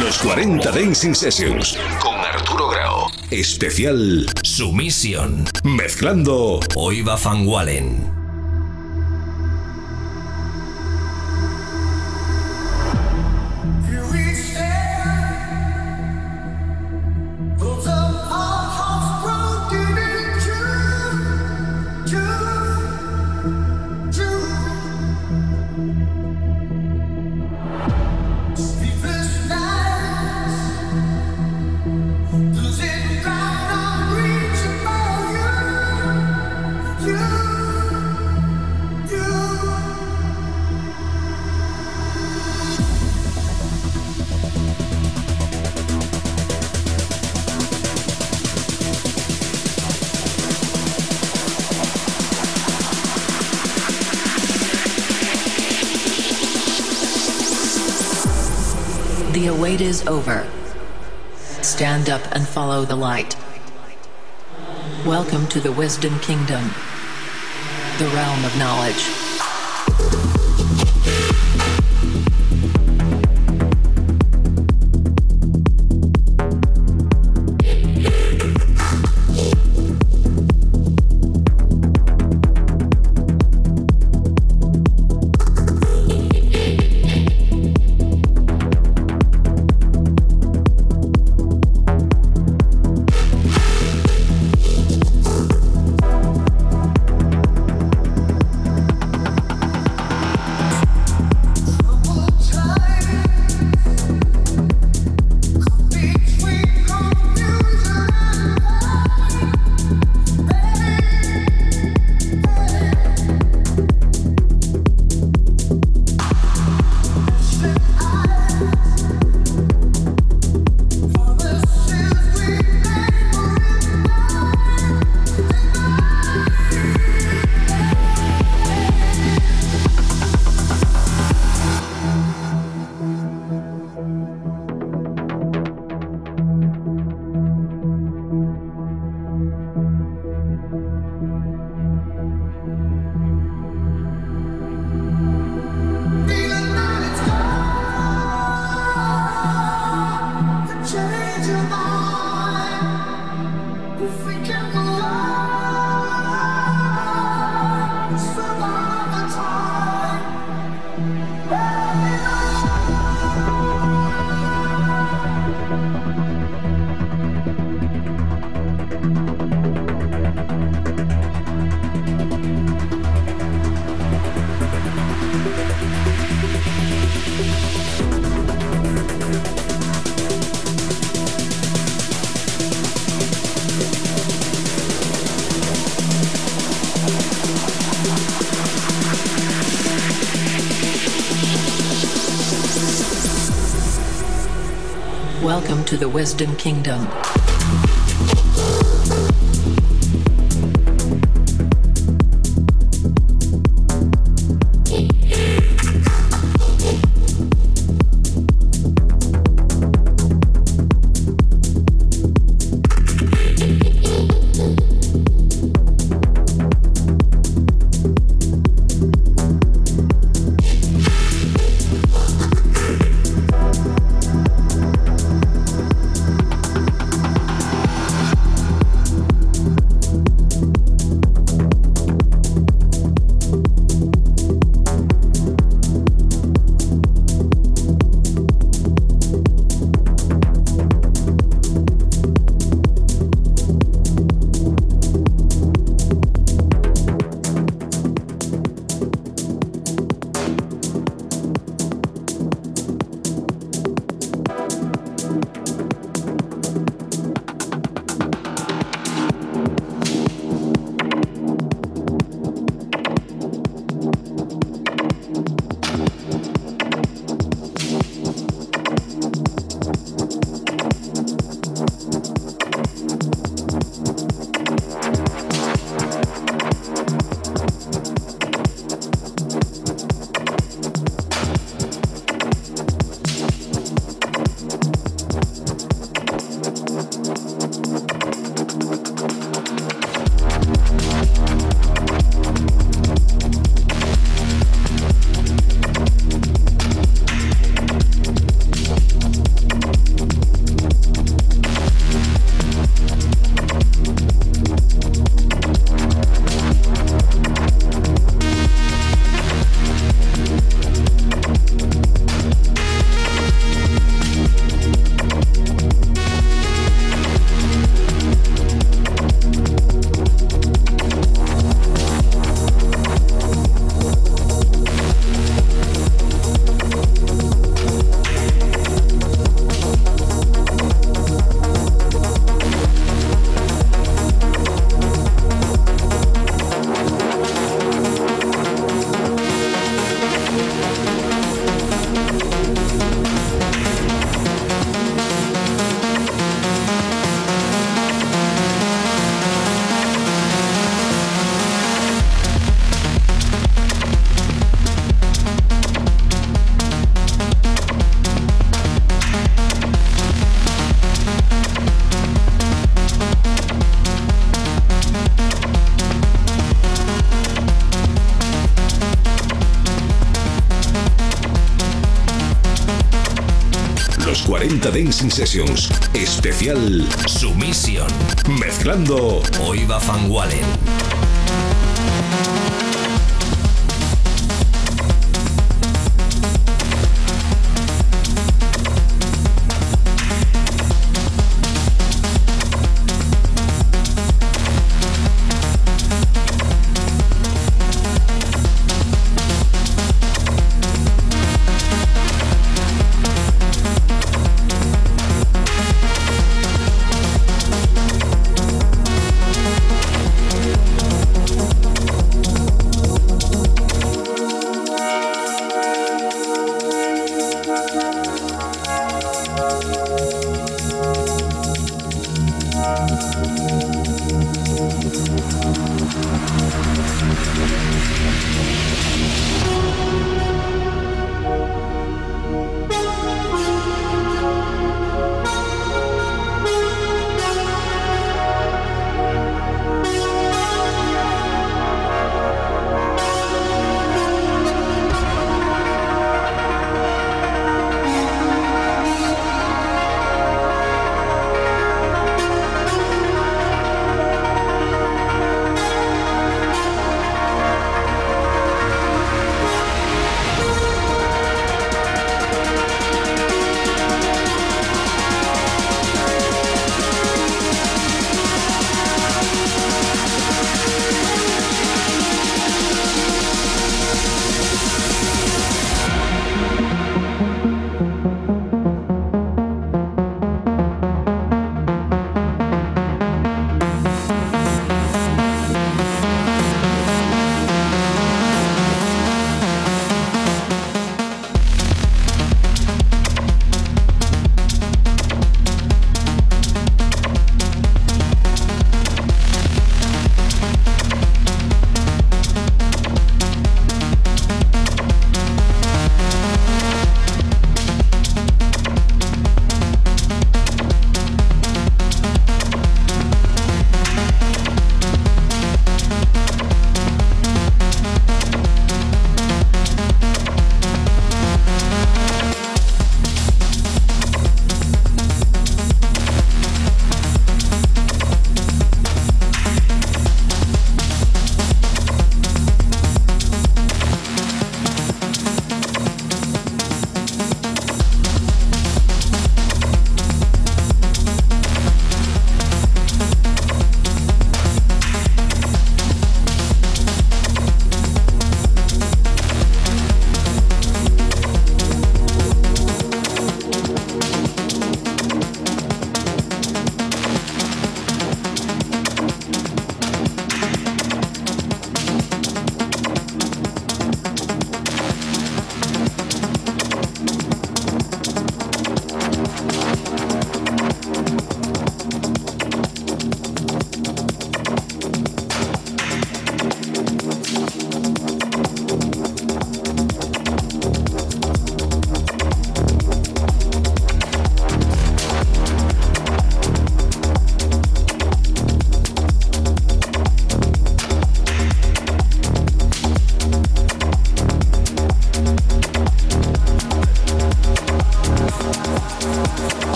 Los 40 Dancing Sessions con Arturo Grau. Especial Sumisión. Mezclando Oiva Van Wallen. Over. Stand up and follow the light. Welcome to the Wisdom Kingdom, the realm of knowledge. Wisdom Kingdom. Los 40 Dancing Sessions. Especial Sumisión. Mezclando Oiva Van Wallen.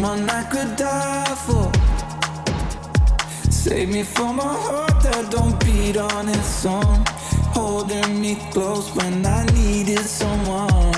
Someone I could die for. Save me from a heart that don't beat on its own. Holding me close when I needed someone.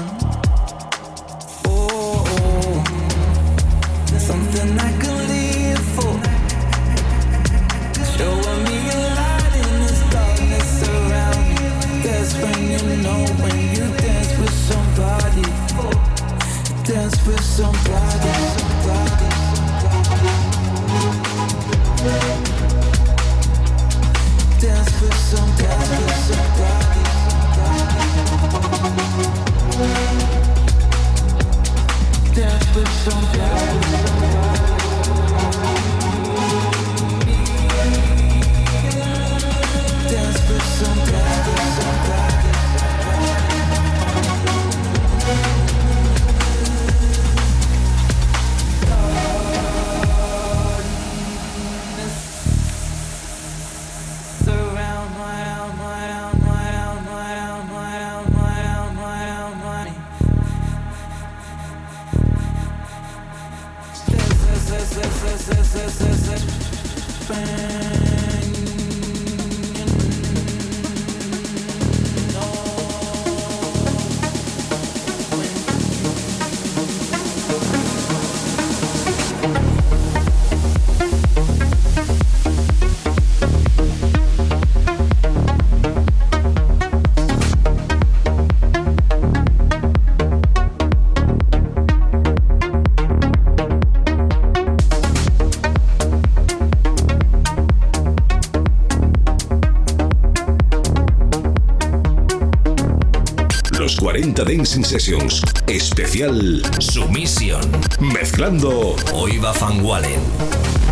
40 Dancing Sessions. Especial Sumisión. Mezclando Hoy va Van Wallen.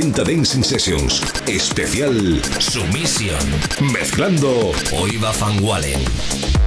40 Dancing Sessions. Especial Sumisión. Mezclando Oiva Van Wallen.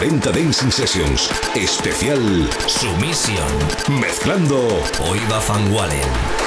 40 Dancing Sessions. Especial Sumisión. Mezclando Oiva Van Wallen.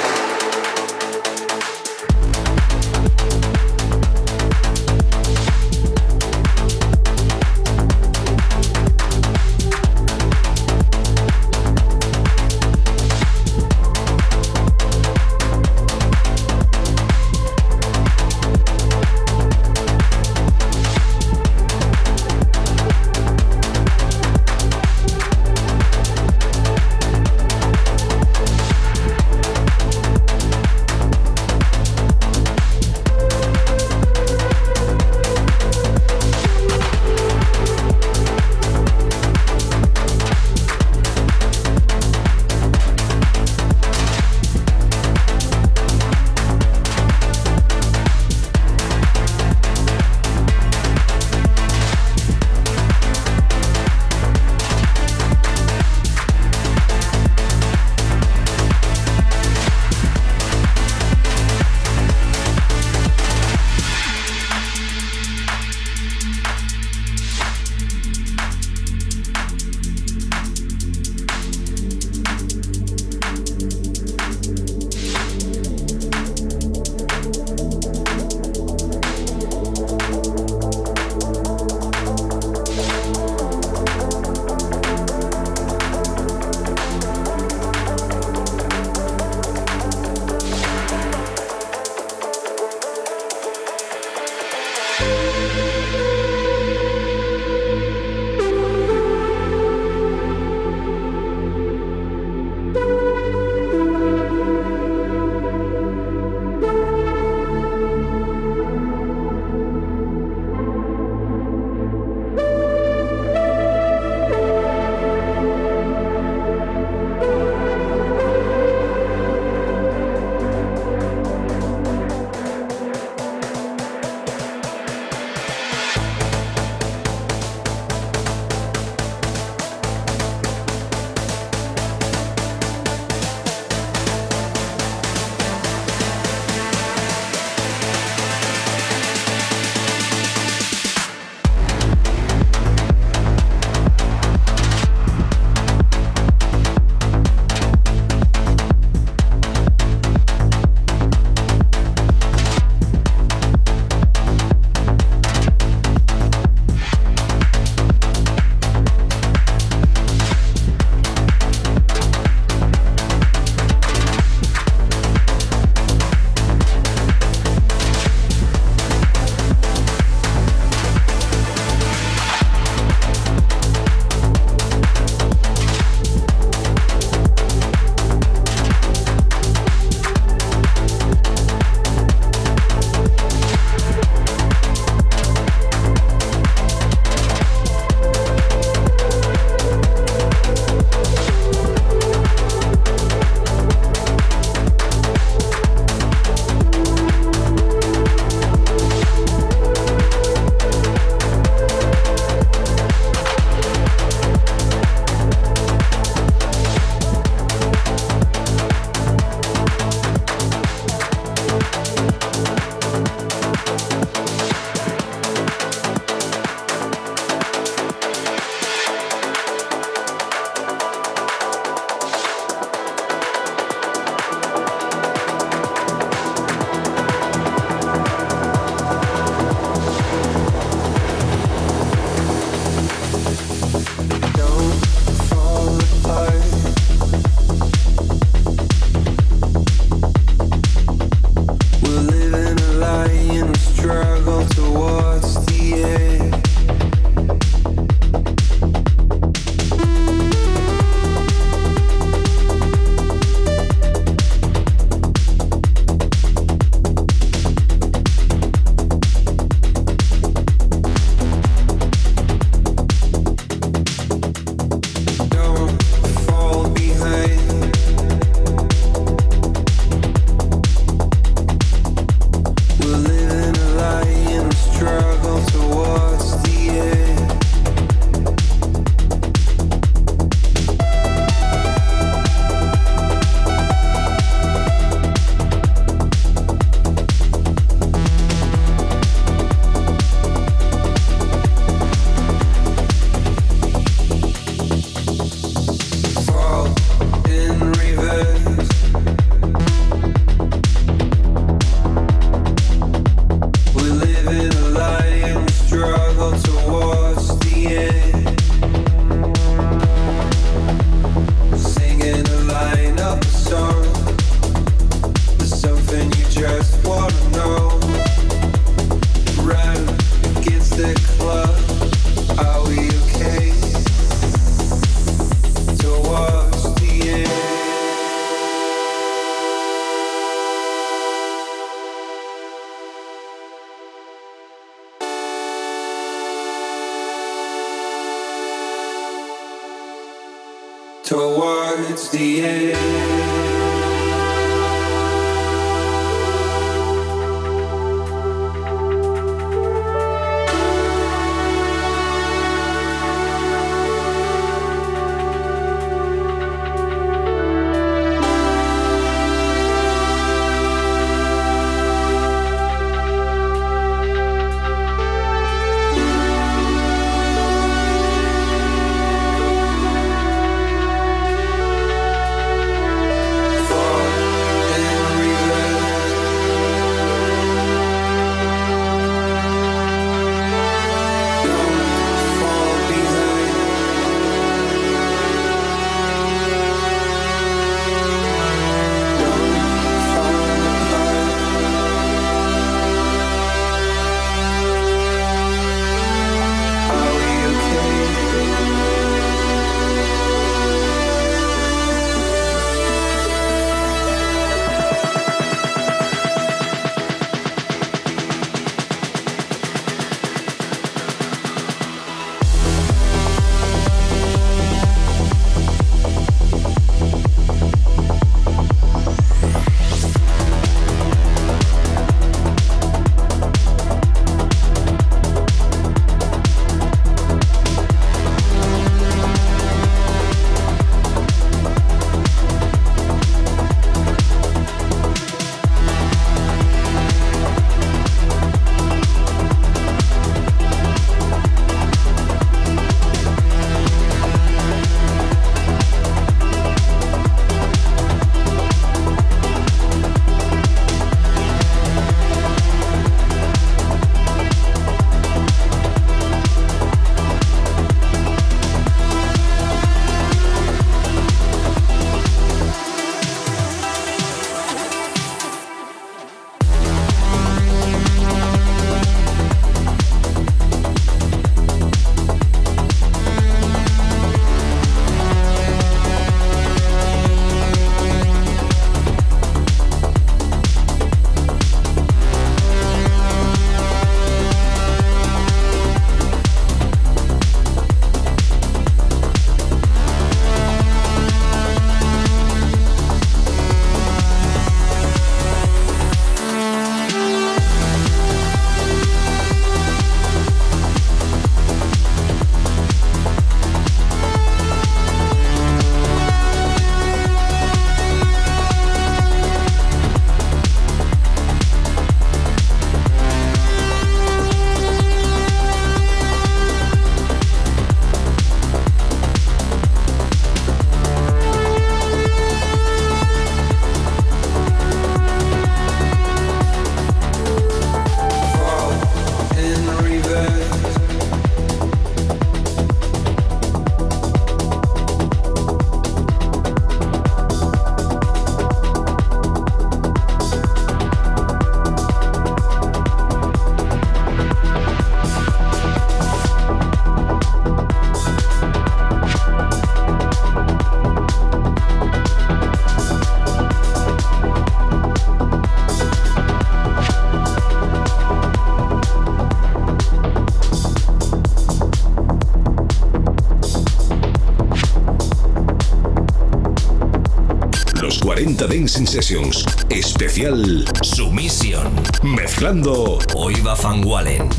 Dancing Sessions. Especial Sumisión. Mezclando Oiva Van Wallen.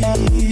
night.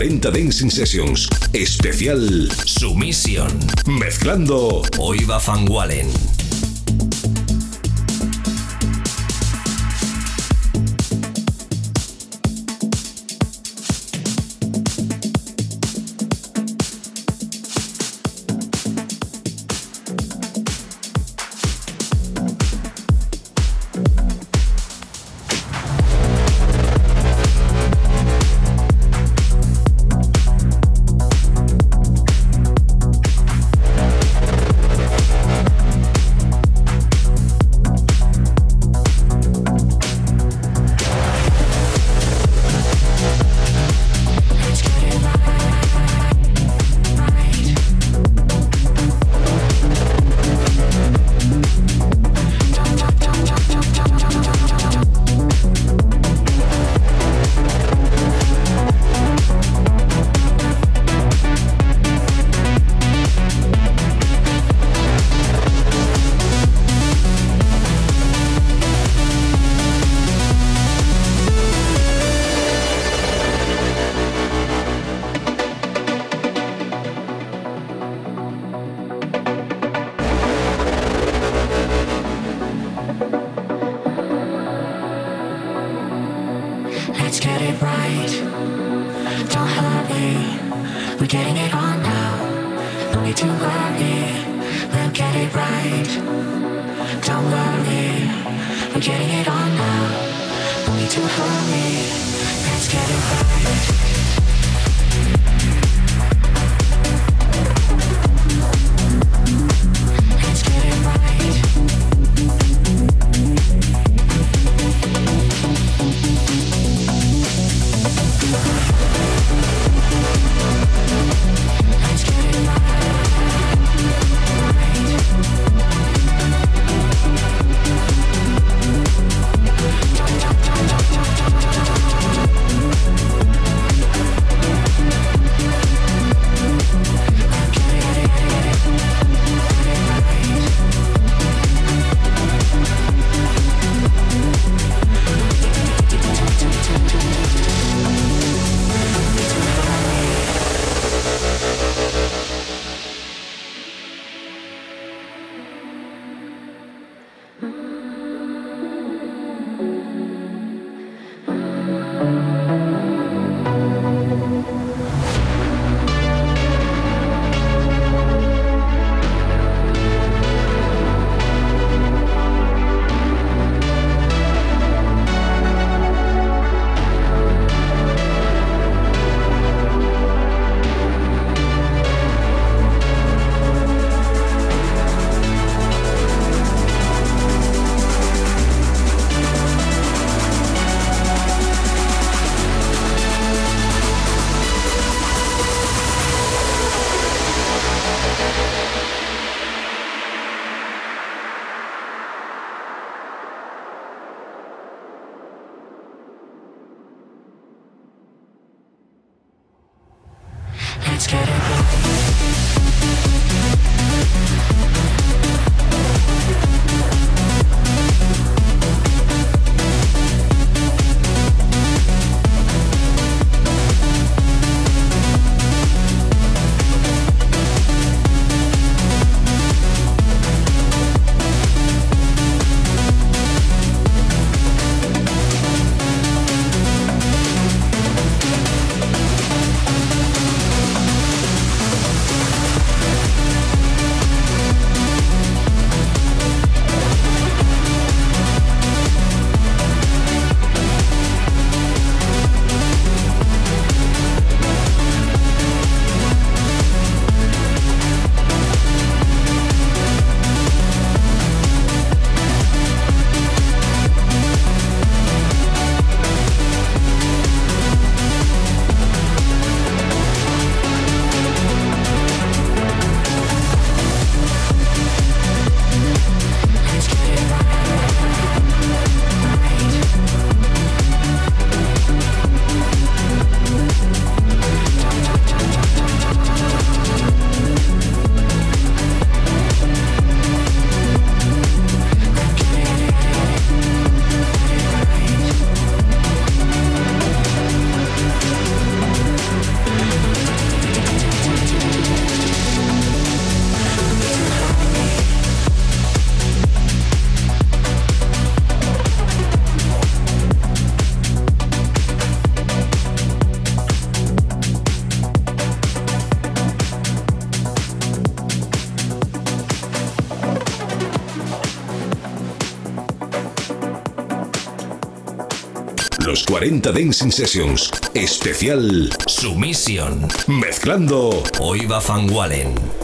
Dancing Sessions. Especial Sumisión. Mezclando Oiva Van Wallen. 40 Dancing Sessions. Especial Sumisión. Mezclando. Hoy va Van Wallen.